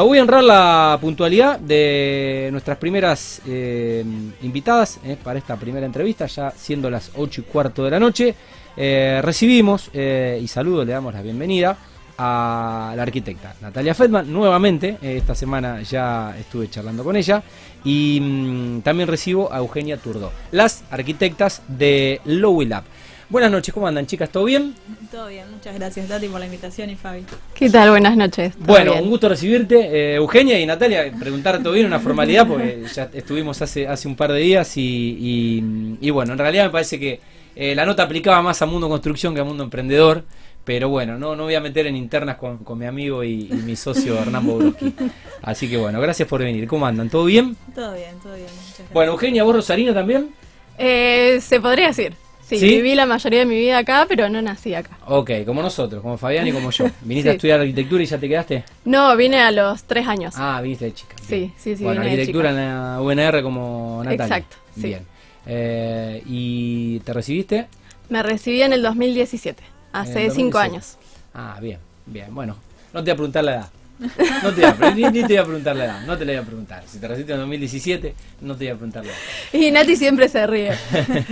Voy a honrar la puntualidad de nuestras primeras eh, invitadas eh, para esta primera entrevista, ya siendo las 8 y cuarto de la noche. Eh, recibimos y saludo, le damos la bienvenida a la arquitecta Natalia Fedman. Nuevamente, esta semana ya estuve charlando con ella. Y mm, también recibo a Eugenia Turdo, las arquitectas de Lowell Lab. Buenas noches, ¿cómo andan chicas? ¿Todo bien? Todo bien, muchas gracias Tati por la invitación y Fabi. ¿Qué tal? Buenas noches. Bueno, un gusto recibirte, eh, Eugenia y Natalia, preguntarte todo bien, una formalidad, porque ya estuvimos hace, hace un par de días y, bueno, en realidad me parece que eh, la nota aplicaba más a Mundo Construcción que a Mundo Emprendedor, pero bueno, no, no voy a meter en internas con, mi amigo y, mi socio Hernán Bobrowski. Así que bueno, gracias por venir. ¿Cómo andan? ¿Todo bien? Todo bien, todo bien. Bueno, Eugenia, ¿vos Rosarina también? Eh, se podría decir. Sí, viví la mayoría de mi vida acá, pero no nací acá. Ok, como nosotros, como Fabián y como yo. ¿Viniste a estudiar arquitectura y ya te quedaste? No, vine a los tres años. Ah, viniste de chica. Sí, sí, sí. Bueno, arquitectura en la UNR como Natalia. Exacto. Bien. Eh, ¿Y te recibiste? Me recibí en el 2017, hace cinco años. Ah, bien, bien. Bueno, no te voy a preguntar la edad. No te, voy a, ni, te voy a preguntar la edad, no te la voy a preguntar. Si te recibiste en 2017, no te voy a preguntar la edad. Y Nati siempre se ríe.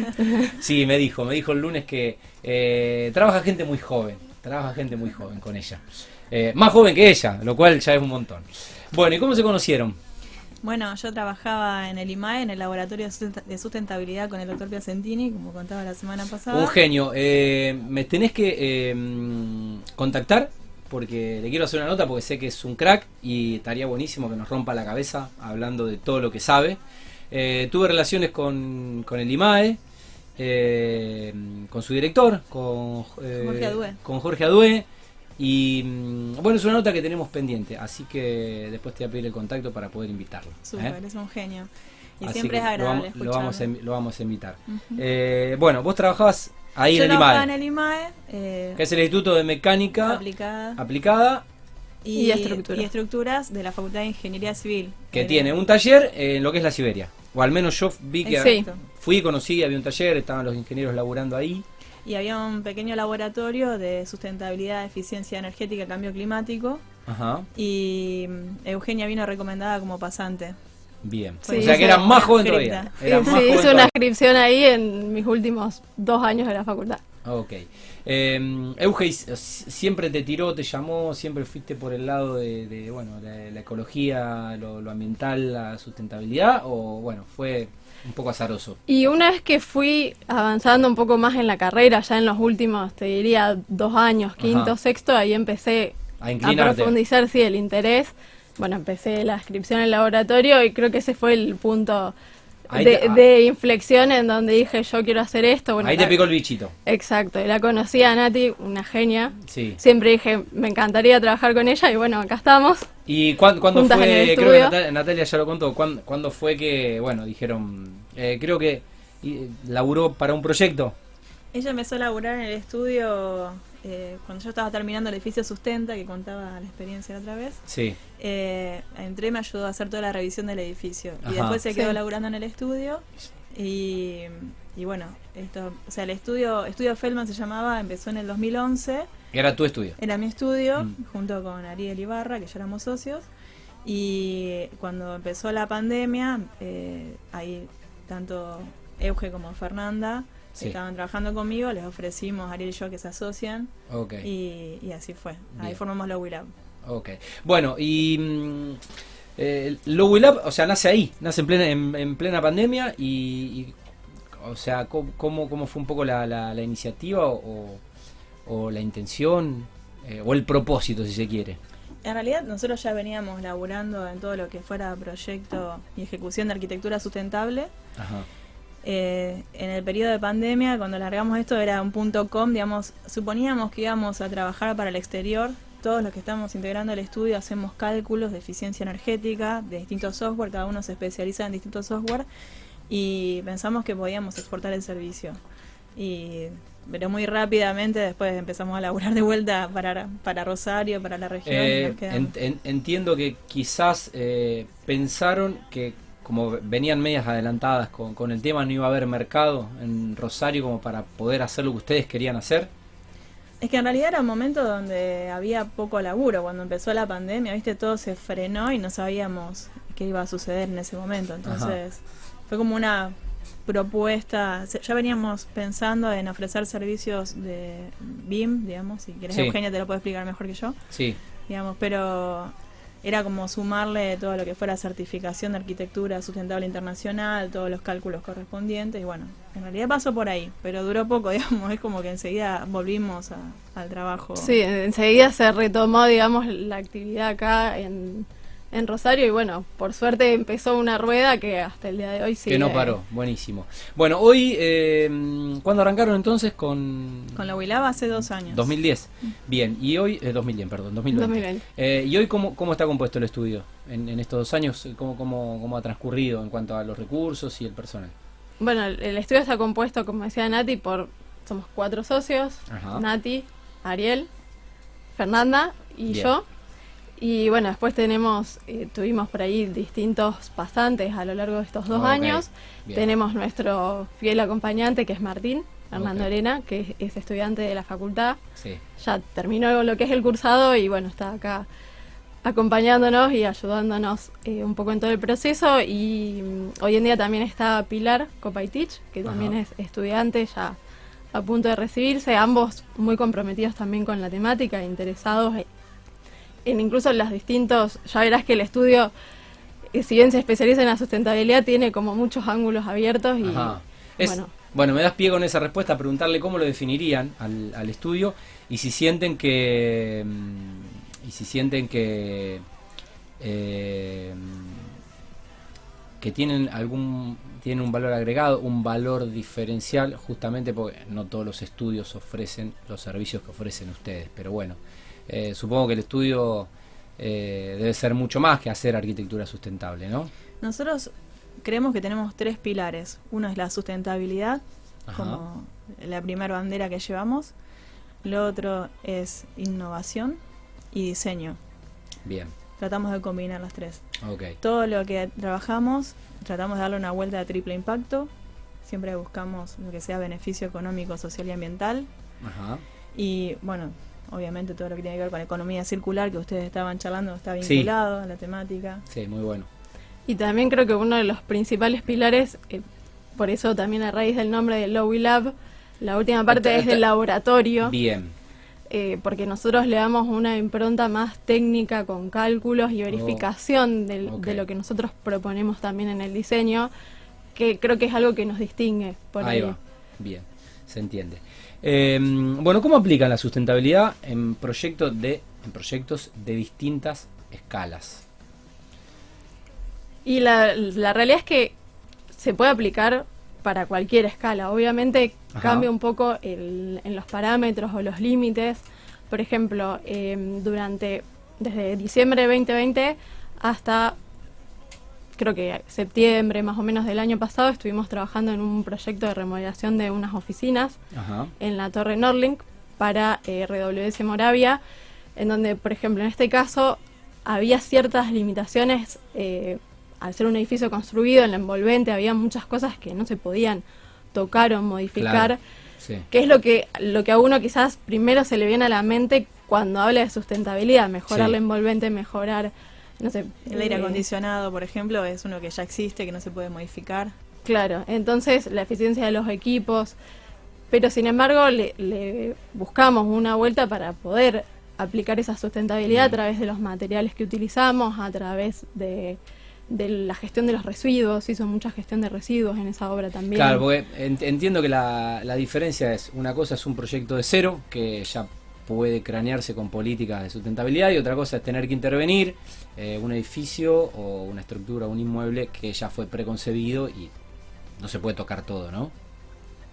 sí, me dijo, me dijo el lunes que eh, trabaja gente muy joven, trabaja gente muy joven con ella. Eh, más joven que ella, lo cual ya es un montón. Bueno, ¿y cómo se conocieron? Bueno, yo trabajaba en el IMAE, en el Laboratorio de Sustentabilidad con el doctor Piacentini, como contaba la semana pasada. Un genio. Eh, me tenés que contactar porque le quiero hacer una nota porque sé que es un crack y estaría buenísimo que nos rompa la cabeza hablando de todo lo que sabe. Eh, tuve relaciones con, con el IMAE, eh, con su director, con, eh, Jorge Adué. con Jorge Adué. Y mm, bueno, es una nota que tenemos pendiente, así que después te voy a pedir el contacto para poder invitarlo. Súper, es un genio. Y siempre es agradable lo vamos, lo vamos, a, invitar. bueno, vos trabajabas Ahí en el IMAE. en el IMAE. Eh, que es el Instituto de Mecánica Aplicada. aplicada y, estructuras de la Facultad de Ingeniería Civil. Que tiene un taller en lo que es la Siberia. O al menos yo vi que sí. fui, conocí, había un taller, estaban los ingenieros laburando ahí. Y había un pequeño laboratorio de sustentabilidad, eficiencia energética, cambio climático. Ajá. Y mm, Eugenia vino recomendada como pasante. Bien. o sea que era más joven todavía. sí, hice una inscripción ahí en mis últimos dos años de la facultad. Ok. Eh, Euge, ¿siempre te tiró, te llamó, siempre fuiste por el lado de, bueno, de la ecología, lo, ambiental, la sustentabilidad o bueno, fue un poco azaroso? Y una vez que fui avanzando un poco más en la carrera, ya en los últimos, te diría, dos años, quinto, sexto, ahí empecé a, a profundizar, sí, el interés bueno, empecé la inscripción en el laboratorio y creo que ese fue el punto de, inflexión en donde dije yo quiero hacer esto. Bueno, ahí te picó el bichito. Exacto, y la conocí a Nati, una genia. Sí. Siempre dije, me encantaría trabajar con ella y bueno, acá estamos. ¿Y cuándo, fue, creo que Natalia, ya lo contó, ¿cuándo, fue que, bueno, dijeron, eh, creo que laburó para un proyecto? Ella empezó a laburar en el estudio eh, cuando yo estaba terminando el edificio Sustenta, que contaba la experiencia la otra vez. Sí. Eh, entré me ayudó a hacer toda la revisión del edificio. Y después se quedó laburando en el estudio. Y, bueno, esto, o sea, el estudio, estudio Feldman se llamaba, empezó en el 2011. ¿Era tu estudio? Era mi estudio, mm. junto con Ariel Ibarra, que ya éramos socios. Y cuando empezó la pandemia, eh, ahí tanto Euge como Fernanda estaban trabajando conmigo, les ofrecimos, Ariel y yo, que se asocian. Y, así fue. Ahí formamos Lowy Lab. Ok. Bueno, y mm, eh, Lab, o sea, nace ahí, nace en plena, en, plena pandemia y, o sea, ¿cómo, ¿cómo, fue un poco la, la, iniciativa o, o, la intención eh, o el propósito, si se quiere? En realidad nosotros ya veníamos laburando en todo lo que fuera proyecto y ejecución de arquitectura sustentable. Ajá. Eh, en el periodo de pandemia, cuando largamos esto, era un punto com, digamos, suponíamos que íbamos a trabajar para el exterior. Todos los que estamos integrando el estudio hacemos cálculos de eficiencia energética de distintos software, cada uno se especializa en distintos software y pensamos que podíamos exportar el servicio. Y pero muy rápidamente después empezamos a laburar de vuelta para, para Rosario, para la región. Eh, entiendo que quizás eh, pensaron que como venían medias adelantadas con, con, el tema, no iba a haber mercado en Rosario como para poder hacer lo que ustedes querían hacer? Es que en realidad era un momento donde había poco laburo. Cuando empezó la pandemia, viste, todo se frenó y no sabíamos qué iba a suceder en ese momento. Entonces, fue como una propuesta. Ya veníamos pensando en ofrecer servicios de BIM, digamos. Si quieres, Eugenia te lo puede explicar mejor que yo. Sí. Digamos, pero era como sumarle todo lo que fuera certificación de arquitectura sustentable internacional, todos los cálculos correspondientes, y bueno, en realidad pasó por ahí, pero duró poco, digamos, es como que enseguida volvimos al trabajo. Sí, enseguida se retomó, digamos, la actividad acá en, en Rosario y bueno, por suerte empezó una rueda que hasta el día de hoy sigue. Que no paró, buenísimo. Bueno, hoy, eh, ¿cuándo arrancaron entonces con...? Con la Wilaba hace dos años. 2010, bien, y hoy, eh, 2010, perdón, 2020. Eh, ¿Y hoy cómo, cómo está compuesto el estudio en, estos dos años? ¿Cómo, cómo, ¿Cómo ha transcurrido en cuanto a los recursos y el personal? Bueno, el, estudio está compuesto, como decía Nati, por... Somos cuatro socios, Nati, Ariel, Fernanda y yo y bueno, después tenemos, eh, tuvimos por ahí distintos pasantes a lo largo de estos dos años. Tenemos nuestro fiel acompañante que es Martín, Hernando Arena, que es, estudiante de la facultad. Ya terminó lo que es el cursado y bueno, está acá acompañándonos y ayudándonos eh, un poco en todo el proceso. Y mm, hoy en día también está Pilar Copaitich, que también es estudiante ya a punto de recibirse, ambos muy comprometidos también con la temática, interesados en incluso los distintos, ya verás que el estudio, eh, si bien se especializa en la sustentabilidad, tiene como muchos ángulos abiertos y bueno. Bueno, me das pie con esa respuesta a preguntarle cómo lo definirían al, estudio y si sienten que mm, y si sienten que eh, que tienen algún tienen un valor agregado, un valor diferencial, justamente porque no todos los estudios ofrecen los servicios que ofrecen ustedes, pero bueno, eh, supongo que el estudio eh, debe ser mucho más que hacer arquitectura sustentable, ¿no? Nosotros creemos que tenemos tres pilares. Uno es la sustentabilidad, como la primera bandera que llevamos. Lo otro es innovación y diseño. Bien. Tratamos de combinar las tres. Okay. Todo lo que trabajamos, tratamos de darle una vuelta de triple impacto. Siempre buscamos lo que sea beneficio económico, social y ambiental. Ajá. Y bueno, obviamente todo lo que tiene que ver con economía circular que ustedes estaban charlando está vinculado a la temática. Sí, muy bueno. Y también creo que uno de los principales pilares, eh, por eso también a raíz del nombre de Lowy Lab, la última parte es del laboratorio. Bien. Eh, porque nosotros le damos una impronta más técnica con cálculos y verificación oh, de lo que nosotros proponemos también en el diseño, que creo que es algo que nos distingue por ahí. ahí. Va. Bien, se entiende. Eh, bueno, ¿cómo aplican la sustentabilidad en proyectos de, en proyectos de distintas escalas? Y la, realidad es que se puede aplicar para cualquier escala. Obviamente cambia un poco en los parámetros o los límites. Por ejemplo, em, durante desde diciembre de 2020 hasta creo que septiembre más o menos del año pasado estuvimos trabajando en un proyecto de remodelación de unas oficinas en la Torre Norlink para eh, RWS Moravia, en donde, por ejemplo, en este caso había ciertas limitaciones eh, al ser un edificio construido en la envolvente, había muchas cosas que no se podían tocar o modificar, que es lo que, lo que a uno quizás primero se le viene a la mente cuando habla de sustentabilidad, mejorar la envolvente, mejorar no sé, el aire eh, acondicionado, por ejemplo, es uno que ya existe, que no se puede modificar. Claro, entonces la eficiencia de los equipos, pero sin embargo le, buscamos una vuelta para poder aplicar esa sustentabilidad a través de los materiales que utilizamos, a través de, la gestión de los residuos, hizo mucha gestión de residuos en esa obra también. Claro, porque entiendo que la, la diferencia es, una cosa es un proyecto de cero, que ya puede cranearse con políticas de sustentabilidad y otra cosa es tener que intervenir eh, un edificio o una estructura, un inmueble que ya fue preconcebido y no se puede tocar todo, ¿no?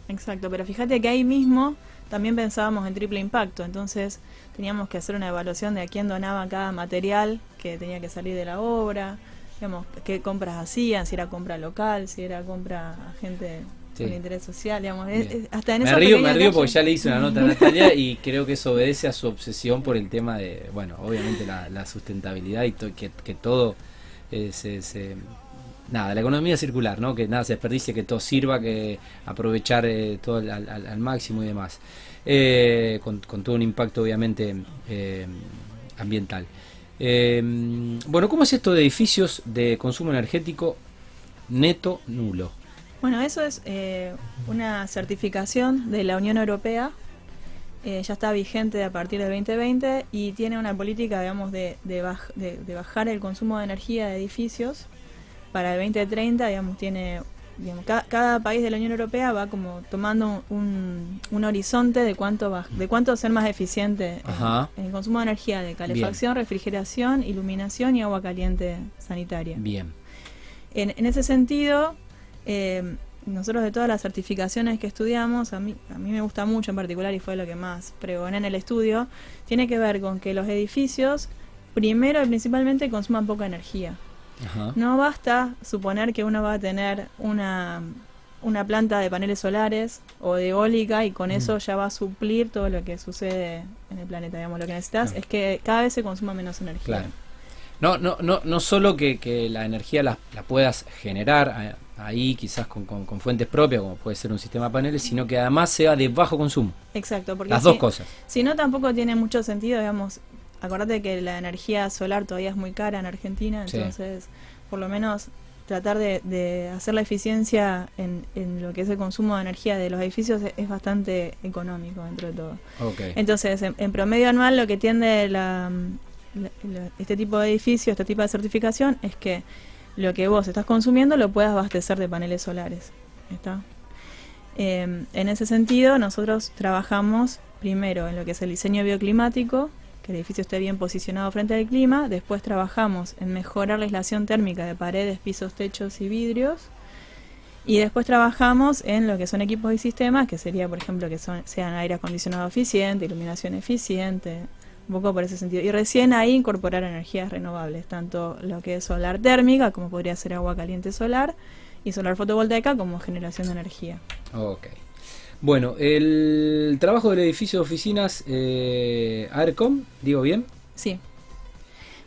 Exacto, pero fíjate que ahí mismo también pensábamos en triple impacto, entonces teníamos que hacer una evaluación de a quién donaba cada material que tenía que salir de la obra, digamos, qué compras hacían, si era compra local, si era compra a gente con interés social, digamos. hasta en me río, me río porque ya le hice una nota a Natalia y creo que eso obedece a su obsesión por el tema de, bueno, obviamente la, sustentabilidad y que, que, todo eh, se, Nada, la economía circular, ¿no? Que nada se desperdicie, que todo sirva, que aprovechar eh, todo al, máximo y demás. eh, con, todo un impacto obviamente ambiental. bueno, ¿cómo es esto de edificios de consumo energético neto nulo? Bueno, eso es una certificación de la Unión Europea eh, ya está vigente a partir del 2020 y tiene una política, digamos, de, de, bajar el consumo de energía de edificios. Para el 2030, digamos, tiene cada, país de la Unión Europea va como tomando un, horizonte de cuánto va, de cuánto ser más eficiente en, el consumo de energía de calefacción, refrigeración, iluminación y agua caliente sanitaria. Bien. En, en ese sentido, eh, nosotros de todas las certificaciones que estudiamos, a mí, a mí me gusta mucho en particular y fue lo que más pregoné en el estudio, tiene que ver con que los edificios, primero y principalmente, consuman poca energía. No basta suponer que uno va a tener una, una planta de paneles solares o de eólica y con mm. eso ya va a suplir todo lo que sucede en el planeta. Digamos, lo que necesitas es que cada vez se consuma menos energía. Claro. No, no, no, no solo que, que la energía la, la puedas generar ahí quizás con, con, fuentes propias, como puede ser un sistema de paneles, sino que además sea de bajo consumo. Exacto, porque las dos cosas. Si no, tampoco tiene mucho sentido, digamos, acordate que la energía solar todavía es muy cara en Argentina, entonces por lo menos tratar de, hacer la eficiencia en, en, lo que es el consumo de energía de los edificios es, bastante económico dentro de todo. Entonces, en, promedio anual lo que tiende la, este tipo de edificio, este tipo de certificación, es que lo que vos estás consumiendo lo puedas abastecer de paneles solares. ¿Está? Em, en ese sentido, nosotros trabajamos primero en lo que es el diseño bioclimático, que el edificio esté bien posicionado frente al clima. Después trabajamos en mejorar la aislación térmica de paredes, pisos, techos y vidrios. Y después trabajamos en lo que son equipos y sistemas, que sería, por ejemplo, que son, sean aire acondicionado eficiente, iluminación eficiente, un poco por ese sentido. Y recién ahí incorporar energías renovables, tanto lo que es solar térmica, como podría ser agua caliente solar, y solar fotovoltaica como generación de energía. Ok. Bueno, el trabajo del edificio de oficinas eh, ARCOM, ¿digo bien? Sí.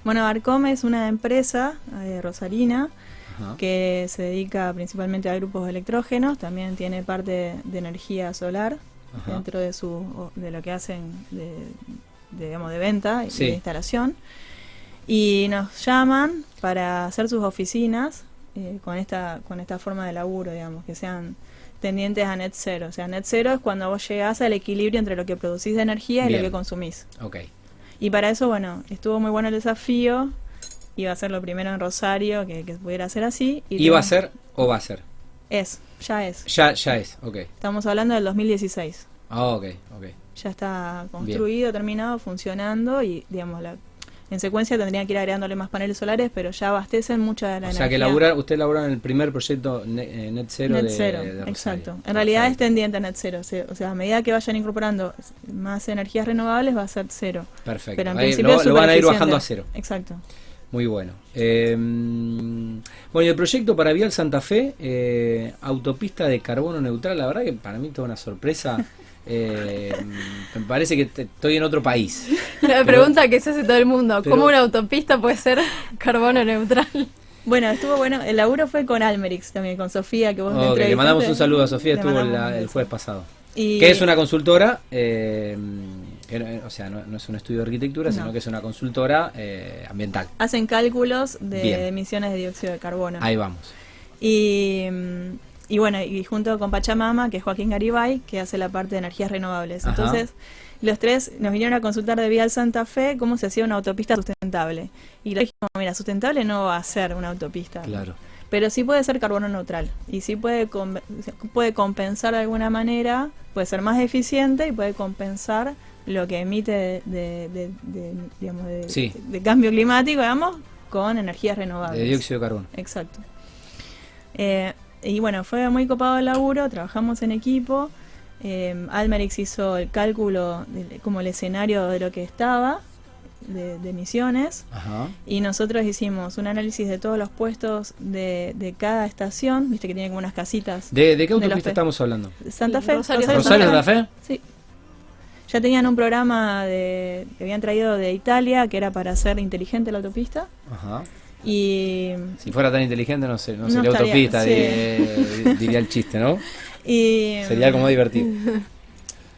Bueno, ARCOM es una empresa eh, rosarina que se dedica principalmente a grupos de electrógenos, también tiene parte de energía solar dentro de su de lo que hacen de, de, digamos, de venta y de instalación. Y nos llaman para hacer sus oficinas eh, con, esta, con esta forma de laburo, digamos, que sean tendientes a net cero. O sea, net cero es cuando vos llegás al equilibrio entre lo que producís de energía y lo que consumís. Okay. Y para eso, bueno, estuvo muy bueno el desafío. Iba a ser lo primero en Rosario que, pudiera ser así. Y ¿Iba a ser o va a ser? Es, ya es. Ya, ya es, ok. Estamos hablando del 2016. Ah, ok, ok ya está construido, terminado, funcionando y digamos la en secuencia tendrían que ir agregándole más paneles solares, pero ya abastecen mucha de la energía. O sea que labura, usted labura en el primer proyecto eh, Net Zero net cero, exacto. En realidad es tendiente a Net Zero, o sea, a medida que vayan incorporando más energías renovables va a ser cero. Perfecto. Pero en principio lo, van a ir bajando a cero. Exacto. Muy bueno. Em, bueno, y el proyecto para Vial Santa Fe, eh, autopista de carbono neutral, la verdad que para mí toda una sorpresa. Eh, me parece que estoy en otro país. La pregunta que se hace todo el mundo, ¿cómo una autopista puede ser carbono neutral? Bueno, estuvo bueno, el laburo fue con Almerix también, con Sofía, que vos me Le mandamos un saludo a Sofía, estuvo el jueves pasado. Que es una consultora, eh, o sea, no, es un estudio de arquitectura, sino que es una consultora eh, ambiental. Hacen cálculos de emisiones de dióxido de carbono. Ahí vamos. Y y bueno, y junto con Pachamama, que es Joaquín Garibay, que hace la parte de energías renovables. Entonces, los tres nos vinieron a consultar de Vial Santa Fe cómo se hacía una autopista sustentable. Y le dijimos, mira, sustentable no va a ser una autopista. Claro. Pero sí puede ser carbono neutral. Y sí puede, puede compensar de alguna manera, puede ser más eficiente y puede compensar lo que emite de, de, digamos, de, cambio climático, digamos, con energías renovables. De dióxido de carbono. Exacto. Eh, y bueno, fue muy copado el laburo, trabajamos en equipo. Eh, Almerix hizo el cálculo como el escenario de lo que estaba de, emisiones y nosotros hicimos un análisis de todos los puestos de, cada estación, viste que tiene como unas casitas. ¿De, qué autopista estamos hablando? Santa Fe. Rosario, Santa, Fe. Sí. Ya tenían un programa de, que habían traído de Italia que era para hacer inteligente la autopista. Ajá. Y si fuera tan inteligente no, sé, no, sería autopista, diría, el chiste, ¿no? Y, sería como divertido.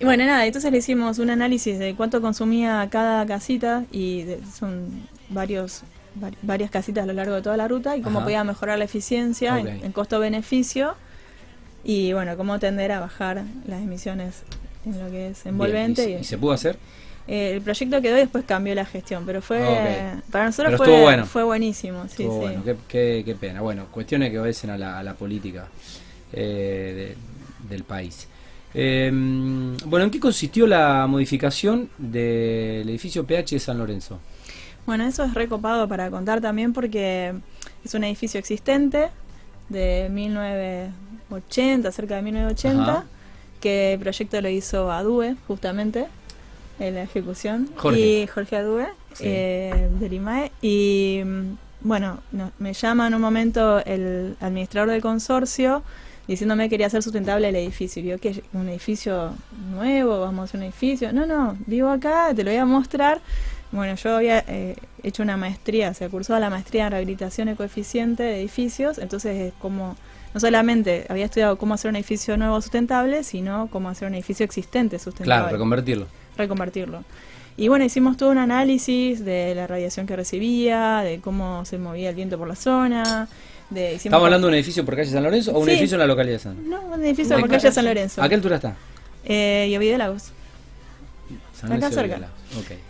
Y bueno, nada, entonces le hicimos un análisis de cuánto consumía cada casita y son varios varias casitas a lo largo de toda la ruta y cómo podía mejorar la eficiencia en, costo-beneficio y bueno, cómo tender a bajar las emisiones en lo que es envolvente. ¿y, se pudo hacer? Eh, el proyecto quedó y después cambió la gestión, pero fue para nosotros fue, fue buenísimo. Sí, bueno, qué, pena. Bueno, cuestiones que obedecen a la, política eh, del país. Eh, bueno, ¿en qué consistió la modificación del edificio PH de San Lorenzo? Bueno, eso es recopado para contar también porque es un edificio existente de 1980, cerca de 1980, que el proyecto lo hizo Adue, justamente, en la ejecución. Y Jorge Adue, eh, del IMAE. Y bueno, me llama en un momento el administrador del consorcio diciéndome que quería hacer sustentable el edificio. Y yo, que un edificio nuevo, vamos a hacer un edificio. No, no, vivo acá, te lo voy a mostrar. Bueno, yo había eh, hecho una maestría, se cursó a la maestría en rehabilitación ecoeficiente de edificios, entonces es como, no solamente había estudiado cómo hacer un edificio nuevo sustentable, sino cómo hacer un edificio existente sustentable. Claro, reconvertirlo. Reconvertirlo. Y bueno, hicimos todo un análisis de la radiación que recibía, de cómo se movía el viento por la zona. De, ¿Estamos hablando de un edificio por calle San Lorenzo o un edificio en la localidad de San No, un edificio por calle San Lorenzo. ¿A qué altura está? Eh, y de Lagos. Acá cerca.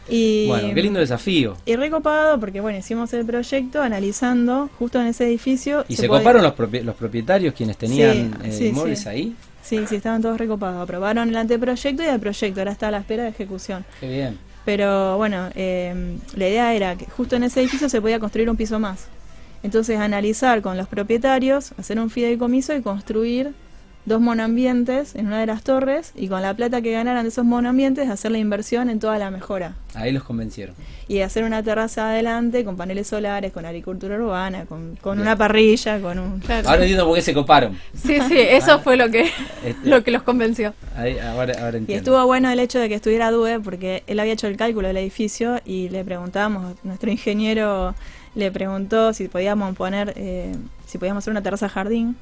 Y, bueno, qué lindo desafío. Y recopado porque, bueno, hicimos el proyecto analizando justo en ese edificio. ¿Y se, coparon los, los propietarios quienes tenían eh, inmuebles ahí? Sí, sí, estaban todos recopados. Aprobaron el anteproyecto y el proyecto. Ahora está a la espera de ejecución. Qué bien. Pero bueno, eh, la idea era que justo en ese edificio se podía construir un piso más. Entonces, analizar con los propietarios, hacer un fideicomiso y construir dos monoambientes en una de las torres y con la plata que ganaran de esos monoambientes hacer la inversión en toda la mejora. Ahí los convencieron. Y hacer una terraza adelante con paneles solares, con agricultura urbana, con, con una parrilla, con un... Ahora entiendo por qué se coparon. Sí, sí, eso ah. fue lo que, este, lo que los convenció. ahora, entiendo. Y estuvo bueno el hecho de que estuviera Due porque él había hecho el cálculo del edificio y le preguntábamos, nuestro ingeniero le preguntó si podíamos poner, eh, si podíamos hacer una terraza jardín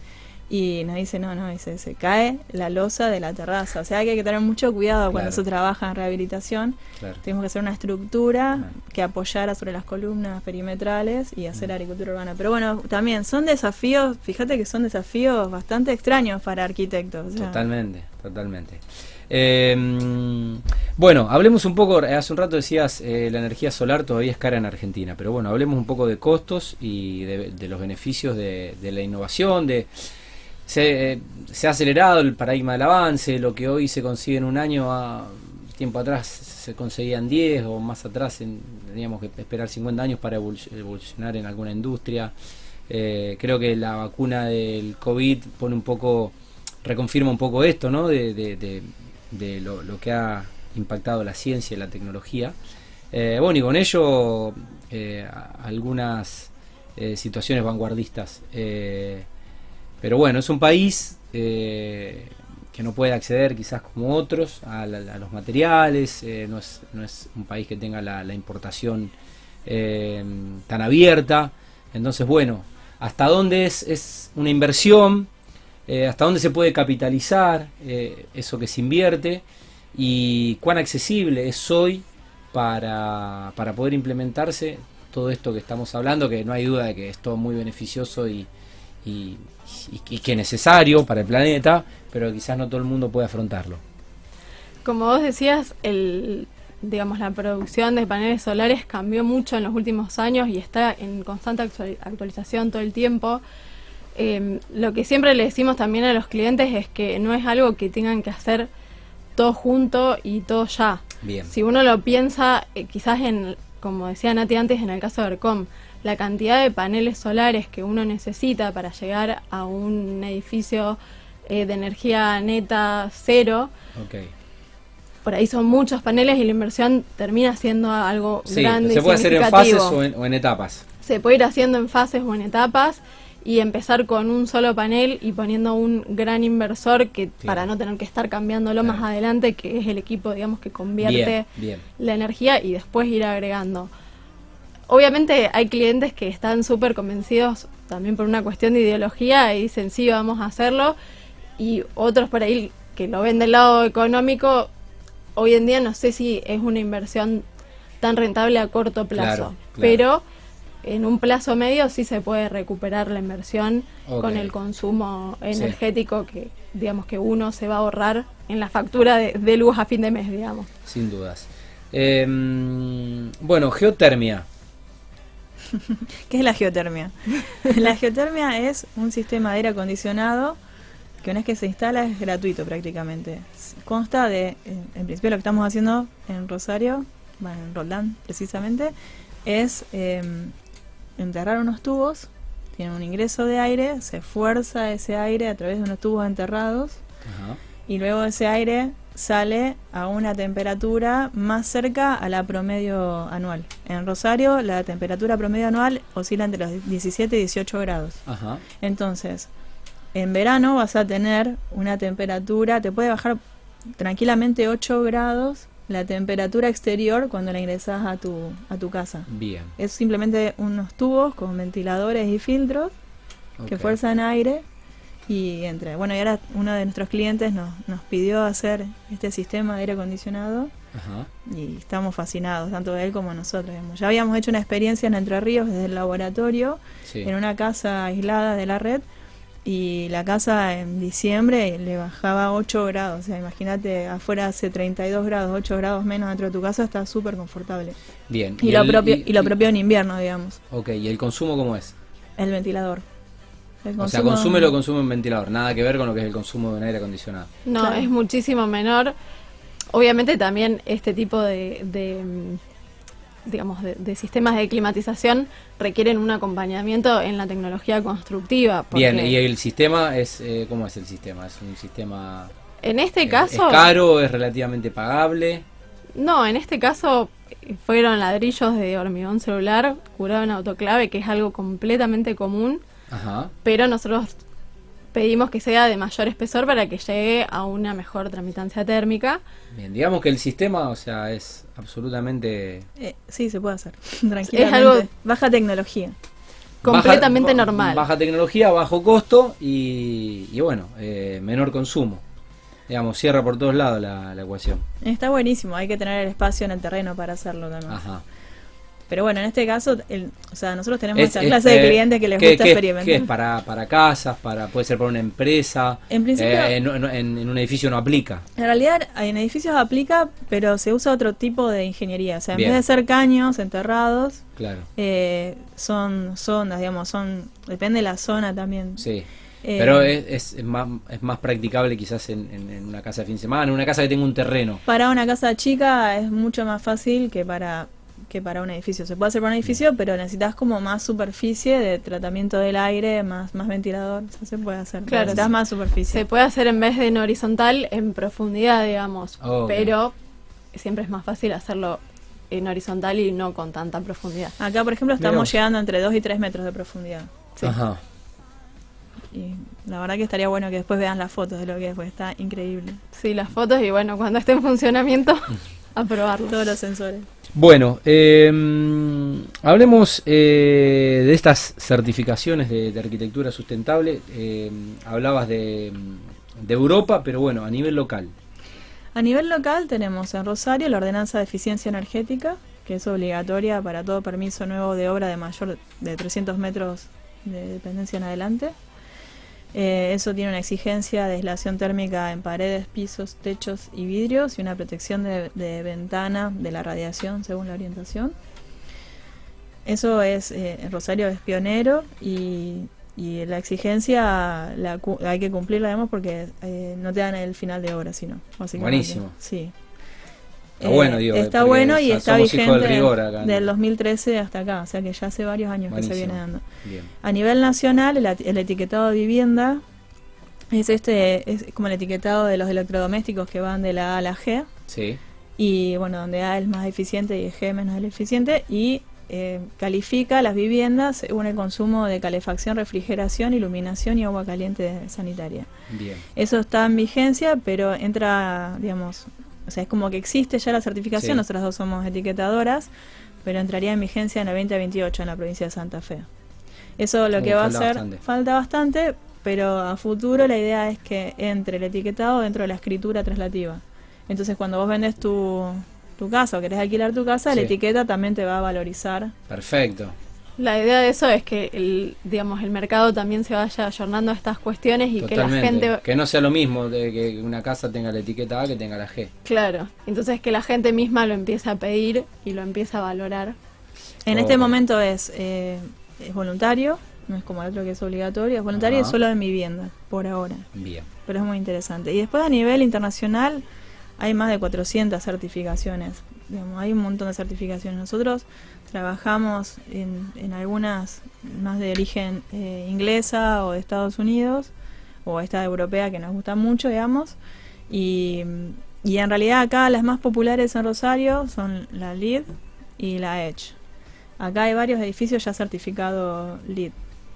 y nos dice, no, no, dice, se cae la losa de la terraza. O sea que hay que tener mucho cuidado cuando se trabaja en rehabilitación. Tenemos que hacer una estructura que apoyara sobre las columnas perimetrales y hacer agricultura urbana. Pero bueno, también son desafíos, fíjate que son desafíos bastante extraños para arquitectos. Totalmente, totalmente. Em, bueno, hablemos un poco, hace un rato decías, eh, la energía solar todavía es cara en Argentina, pero bueno, hablemos un poco de costos y de, los beneficios de, de la innovación, de se, ha acelerado el paradigma del avance, lo que hoy se consigue en un año, a, tiempo atrás se conseguían 10 o más atrás teníamos que esperar 50 años para evolucionar en alguna industria. Eh, creo que la vacuna del COVID pone un poco, reconfirma un poco esto, ¿no? De, de, lo, que ha impactado la ciencia y la tecnología. Eh, bueno, y con ello eh, algunas situaciones vanguardistas. Pero bueno, es un país eh, que no puede acceder quizás como otros a, los materiales, eh, no, es, no, es, un país que tenga la, importación eh, tan abierta. Entonces, bueno, ¿hasta dónde es, es una inversión? ¿Hasta dónde se puede capitalizar eso que se invierte? ¿Y cuán accesible es hoy para, para poder implementarse todo esto que estamos hablando? Que no hay duda de que es todo muy beneficioso y, y, que es necesario para el planeta, pero quizás no todo el mundo puede afrontarlo. Como vos decías, el, digamos, la producción de paneles solares cambió mucho en los últimos años y está en constante actualización todo el tiempo. Em, lo que siempre le decimos también a los clientes es que no es algo que tengan que hacer todo junto y todo ya. Bien. Si uno lo piensa, eh, quizás en, como decía Nati antes, en el caso de ERCOM, la cantidad de paneles solares que uno necesita para llegar a un edificio eh, de energía neta cero. Por ahí son muchos paneles y la inversión termina siendo algo grande. Se puede hacer en fases o en, etapas. Se puede ir haciendo en fases o en etapas y empezar con un solo panel y poniendo un gran inversor que para no tener que estar cambiándolo más adelante, que es el equipo, digamos, que convierte la energía y después ir agregando. Obviamente hay clientes que están súper convencidos también por una cuestión de ideología y dicen sí, vamos a hacerlo. Y otros por ahí que lo ven del lado económico hoy en día no sé si es una inversión tan rentable a corto plazo, pero en un plazo medio sí se puede recuperar la inversión con el consumo energético que digamos que uno se va a ahorrar en la factura de, luz a fin de mes, digamos. Sin dudas. Em, bueno, geotermia. ¿Qué es la geotermia? la geotermia es un sistema de aire acondicionado que una vez que se instala es gratuito prácticamente. Consta de, en principio lo que estamos haciendo en Rosario, bueno, en Roldán precisamente, es em, enterrar unos tubos, tiene un ingreso de aire, se fuerza ese aire a través de unos tubos enterrados y luego ese aire sale a una temperatura más cerca a la promedio anual. En Rosario la temperatura promedio anual oscila entre los 17 y 18 grados. Entonces, en verano vas a tener una temperatura, te puede bajar tranquilamente 8 grados la temperatura exterior cuando la ingresas a tu, a tu casa. Bien. Es simplemente unos tubos con ventiladores y filtros que fuerzan aire y entre. Bueno, y ahora uno de nuestros clientes nos, nos pidió hacer este sistema de aire acondicionado y estamos fascinados, tanto él como nosotros. Ya habíamos hecho una experiencia en Entre Ríos desde el laboratorio, en una casa aislada de la red y la casa en diciembre le bajaba 8 grados. O sea, imagínate, afuera hace 32 grados, 8 grados menos dentro de tu casa, está súper confortable. Bien. Y, lo, propio, y, lo propio en invierno, digamos. Ok, ¿y el consumo cómo es? El ventilador. O sea, consume lo consume un ventilador, nada que ver con lo que es el consumo de un aire acondicionado. No, es muchísimo menor. Obviamente también este tipo de digamos, de, sistemas de climatización requieren un acompañamiento en la tecnología constructiva. Bien, ¿y el sistema es, eh, cómo es el sistema? ¿Es un sistema... En este caso... ¿Es caro? ¿Es relativamente pagable? No, en este caso fueron ladrillos de hormigón celular curado en autoclave, que es algo completamente común. Ajá. Pero nosotros pedimos que sea de mayor espesor para que llegue a una mejor tramitancia térmica. Bien, digamos que el sistema, o sea, es absolutamente... Eh, sí, se puede hacer, tranquilamente. Es algo... Baja tecnología. Completamente normal. Baja tecnología, bajo costo y, bueno, eh, menor consumo. Digamos, cierra por todos lados la, la ecuación. Está buenísimo, hay que tener el espacio en el terreno para hacerlo también. Ajá. Pero bueno, en este caso, el, o sea, nosotros tenemos esa clase de clientes que les gusta experimentar. ¿Qué es para, para casas? para Puede ser para una empresa. En principio. Eh, en, un edificio no aplica. En realidad, en edificios aplica, pero se usa otro tipo de ingeniería. O sea, en vez de ser caños enterrados, claro. Eh, son sondas, digamos, son. Depende de la zona también. Sí. Eh, pero es, es, más, es más practicable quizás en, en, una casa de fin de semana, en una casa que tenga un terreno. Para una casa chica es mucho más fácil que para que para un edificio. Se puede hacer para un edificio, pero necesitas como más superficie de tratamiento del aire, más, más ventilador. se puede hacer. Claro, necesitas más superficie. Se puede hacer en vez de en horizontal, en profundidad, digamos. Pero siempre es más fácil hacerlo en horizontal y no con tanta profundidad. Acá, por ejemplo, estamos llegando entre 2 y 3 metros de profundidad. Ajá. Y la verdad que estaría bueno que después vean las fotos de lo que es, porque está increíble. Sí, las fotos y bueno, cuando esté en funcionamiento, a probarlo. Todos los sensores. Bueno, eh, hablemos eh, de estas certificaciones de, arquitectura sustentable. Eh, hablabas de, Europa, pero bueno, a nivel local. A nivel local tenemos en Rosario la ordenanza de eficiencia energética, que es obligatoria para todo permiso nuevo de obra de mayor de 300 metros de dependencia en adelante. Eh, eso tiene una exigencia de aislación térmica en paredes, pisos, techos y vidrios y una protección de, ventana de la radiación según la orientación. Eso es, eh, Rosario es pionero y, la exigencia la, hay que cumplirla, digamos, porque eh, no te dan el final de obra, sino, Buenísimo. Sí. Está bueno, digo, Está bueno y está vigente del, 2013 hasta acá, o sea que ya hace varios años que se viene dando. A nivel nacional, el, etiquetado de vivienda es este es como el etiquetado de los electrodomésticos que van de la A a la G. Sí. Y bueno, donde A es más eficiente y G menos eficiente y eh, califica las viviendas según el consumo de calefacción, refrigeración, iluminación y agua caliente sanitaria. Bien. Eso está en vigencia, pero entra, digamos, o sea, es como que existe ya la certificación, nosotras dos somos etiquetadoras, pero entraría en vigencia en el 2028 en la provincia de Santa Fe. Eso lo que va a hacer, falta bastante, pero a futuro la idea es que entre el etiquetado dentro de la escritura traslativa. Entonces cuando vos vendes tu, tu casa o querés alquilar tu casa, la etiqueta también te va a valorizar. Perfecto. La idea de eso es que el, digamos, el mercado también se vaya ayornando a estas cuestiones y que la gente... Que no sea lo mismo de que una casa tenga la etiqueta A que tenga la G. Claro, entonces que la gente misma lo empiece a pedir y lo empiece a valorar. En este momento es, eh, es voluntario, no es como el otro que es obligatorio, es voluntario y es solo en vivienda, por ahora. Bien. Pero es muy interesante. Y después a nivel internacional hay más de 400 certificaciones. hay un montón de certificaciones. Nosotros trabajamos en, en algunas más de origen eh, inglesa o de Estados Unidos o esta europea que nos gusta mucho, digamos. Y, y en realidad acá las más populares en Rosario son la LEED y la Edge. Acá hay varios edificios ya certificados LEED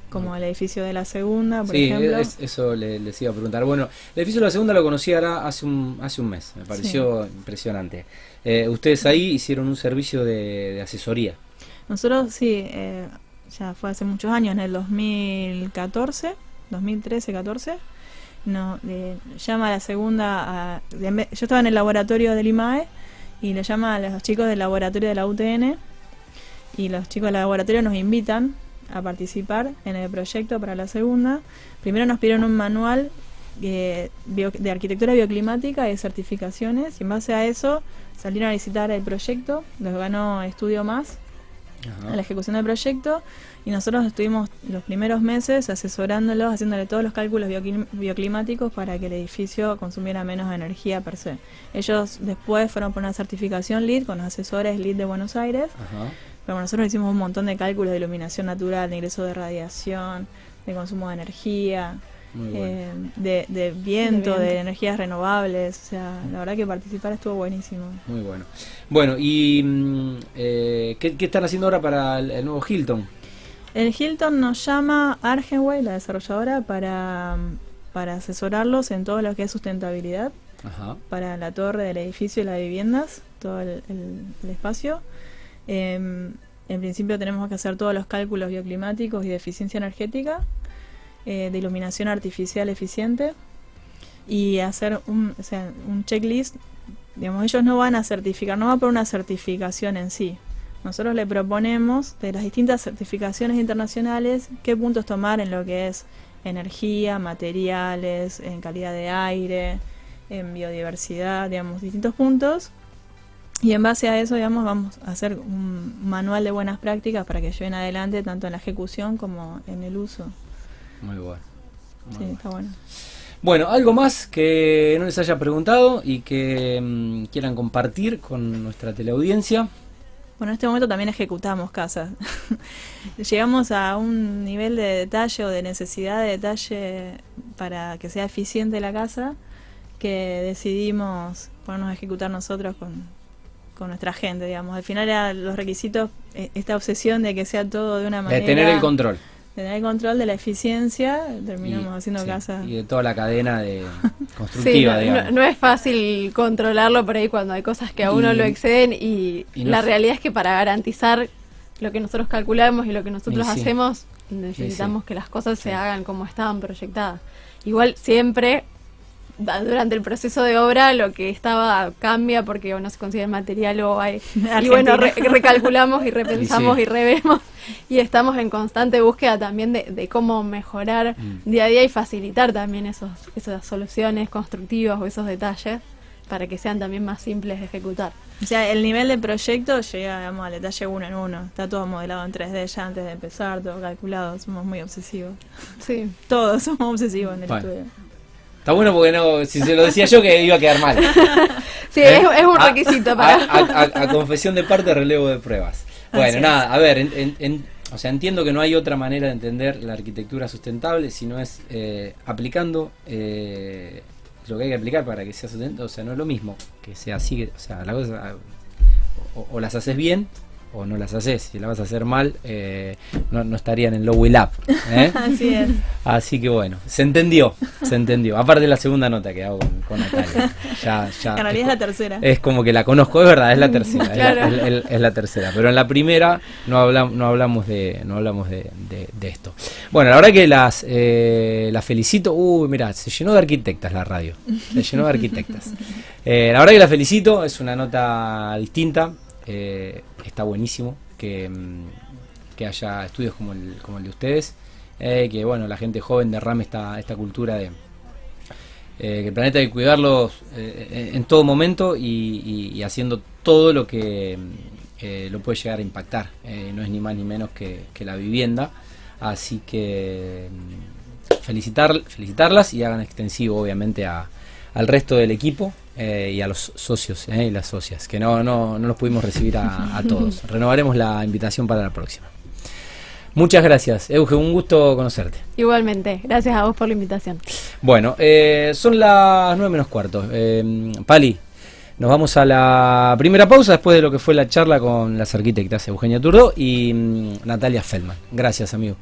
como el edificio de la segunda, por ejemplo. Sí, eso les iba a preguntar. Bueno, el edificio de la segunda lo conocí ahora hace un, hace un mes, me pareció impresionante. Eh, ustedes ahí hicieron un servicio de, asesoría. Nosotros sí, eh, ya fue hace muchos años, en el 2014, 2013-14, no, llama a la segunda, yo estaba en el laboratorio del IMAE y le llama a los chicos del laboratorio de la UTN y los chicos del laboratorio nos invitan a participar en el proyecto para la segunda. Primero nos pidieron un manual eh, de arquitectura bioclimática y certificaciones y en base a eso salieron a visitar el proyecto, los ganó Estudio Más a la ejecución del proyecto y nosotros estuvimos los primeros meses asesorándolos, haciéndole todos los cálculos bioclimáticos para que el edificio consumiera menos energía per se. Ellos después fueron por una certificación LEED con los asesores LEED de Buenos Aires. Pero nosotros hicimos un montón de cálculos de iluminación natural, de ingreso de radiación, de consumo de energía, eh, de, viento, de, energías renovables. O sea, la verdad que participar estuvo buenísimo. Muy bueno. Bueno, ¿y mm, eh, ¿qué, están haciendo ahora para el, nuevo Hilton? El Hilton nos llama Argenway, la desarrolladora, para, para asesorarlos en todo lo que es sustentabilidad. Para la torre del edificio y las viviendas, todo el, el espacio. Em, en principio tenemos que hacer todos los cálculos bioclimáticos y de eficiencia energética, eh, de iluminación artificial eficiente y hacer un, checklist. Digamos, ellos no van a certificar, no va por una certificación en sí. Nosotros le proponemos de las distintas certificaciones internacionales qué puntos tomar en lo que es energía, materiales, en calidad de aire, en biodiversidad, digamos, distintos puntos y en base a eso, digamos, vamos a hacer un manual de buenas prácticas para que lleven adelante tanto en la ejecución como en el uso. Muy bueno. sí, está bueno. Bueno, algo más que no les haya preguntado y que mm, quieran compartir con nuestra teleaudiencia. Bueno, en este momento también ejecutamos casas. Llegamos a un nivel de detalle o de necesidad de detalle para que sea eficiente la casa que decidimos ponernos a ejecutar nosotros con, con nuestra gente, digamos. Al final era los requisitos, eh, esta obsesión de que sea todo de una manera... De tener el control. De tener el control de la eficiencia, terminamos haciendo casa. Y de toda la cadena de constructiva, digamos. No, es fácil controlarlo por ahí cuando hay cosas que a uno lo exceden y, la realidad es que para garantizar lo que nosotros calculamos y lo que nosotros hacemos, necesitamos que las cosas se hagan como estaban proyectadas. Igual siempre durante el proceso de obra lo que estaba cambia porque no se consigue el material o hay y bueno recalculamos y repensamos y revemos y estamos en constante búsqueda también de, cómo mejorar mm. día a día y facilitar también esos esas soluciones constructivas o esos detalles para que sean también más simples de ejecutar. O sea, el nivel de proyecto llega digamos, al detalle uno en uno. Está todo modelado en 3D ya antes de empezar, todo calculado. Somos muy obsesivos. Sí. Todos somos obsesivos en el estudio. Está bueno porque no, si se lo decía yo que iba a quedar mal. sí, es, un requisito para... A, confesión de parte, relevo de pruebas. Bueno, nada, a ver, o sea, entiendo que no hay otra manera de entender la arquitectura sustentable si no es eh, aplicando eh, lo que hay que aplicar para que sea sustentable. O sea, no es lo mismo que sea así, o sea, la cosa, o, las haces bien o no las haces. Si las vas a hacer mal, eh, no, no, estarían en Low Will Up. ¿eh? Así es. Así que bueno, se entendió, se entendió. Aparte de la segunda nota que hago con, Natalia. Ya, ya en realidad es, la tercera. Es como que la conozco, es verdad, es la tercera. es, la, tercera. Pero en la primera no hablamos, no hablamos de, no hablamos de, esto. Bueno, la verdad que las, eh, las felicito. Uy, mira, se llenó de arquitectas la radio. Se llenó de arquitectas. la verdad que la felicito, es una nota distinta. Eh, está buenísimo que, mm, que, haya estudios como el, como el de ustedes, eh, que bueno, la gente joven derrame esta, esta cultura de eh, que el planeta hay que cuidarlos en todo momento y, haciendo todo lo que lo puede llegar a impactar. no es ni más ni menos que, la vivienda. Así que mm, felicitar, felicitarlas y hagan extensivo obviamente a, al resto del equipo eh, y a los socios eh, y las socias, que no, no, no los pudimos recibir a, todos. Renovaremos la invitación para la próxima. Muchas gracias, Euge, un gusto conocerte. Igualmente, gracias a vos por la invitación. Bueno, eh, son las nueve menos cuarto. Pali, nos vamos a la primera pausa después de lo que fue la charla con las arquitectas Eugenia Turdó y mm, Natalia Feldman. Gracias, amigo.